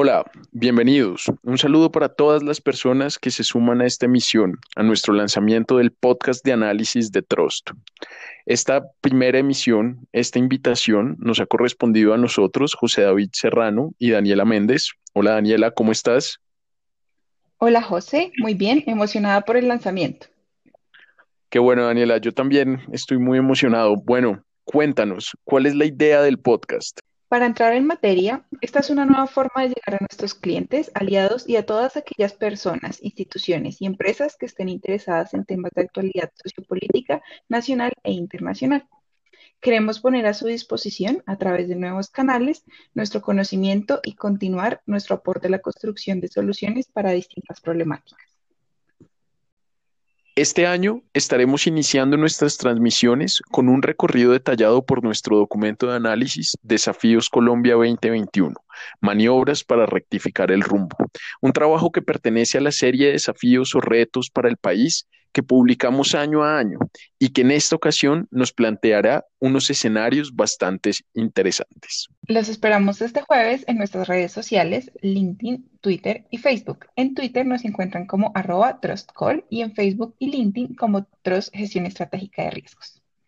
Hola, bienvenidos. Un saludo para todas las personas que se suman a esta emisión, a nuestro lanzamiento del podcast de análisis de Trust. Esta primera emisión, esta invitación nos ha correspondido a nosotros, José David Serrano y Daniela Méndez. Hola Daniela, ¿cómo estás? Hola José, muy bien, emocionada por el lanzamiento. Qué bueno Daniela, yo también estoy muy emocionado. Bueno, cuéntanos, ¿cuál es la idea del podcast? Para entrar en materia, esta es una nueva forma de llegar a nuestros clientes, aliados y a todas aquellas personas, instituciones y empresas que estén interesadas en temas de actualidad sociopolítica nacional e internacional. Queremos poner a su disposición, a través de nuevos canales, nuestro conocimiento y continuar nuestro aporte a la construcción de soluciones para distintas problemáticas. Este año estaremos iniciando nuestras transmisiones con un recorrido detallado por nuestro documento de análisis Desafíos Colombia 2021, maniobras para rectificar el rumbo, un trabajo que pertenece a la serie de desafíos o retos para el país que publicamos año a año y que en esta ocasión nos planteará unos escenarios bastante interesantes. Los esperamos este jueves en nuestras redes sociales, LinkedIn, Twitter y Facebook. En Twitter nos encuentran como arroba TrustCall y en Facebook y LinkedIn como Trust Gestión Estratégica de Riesgos.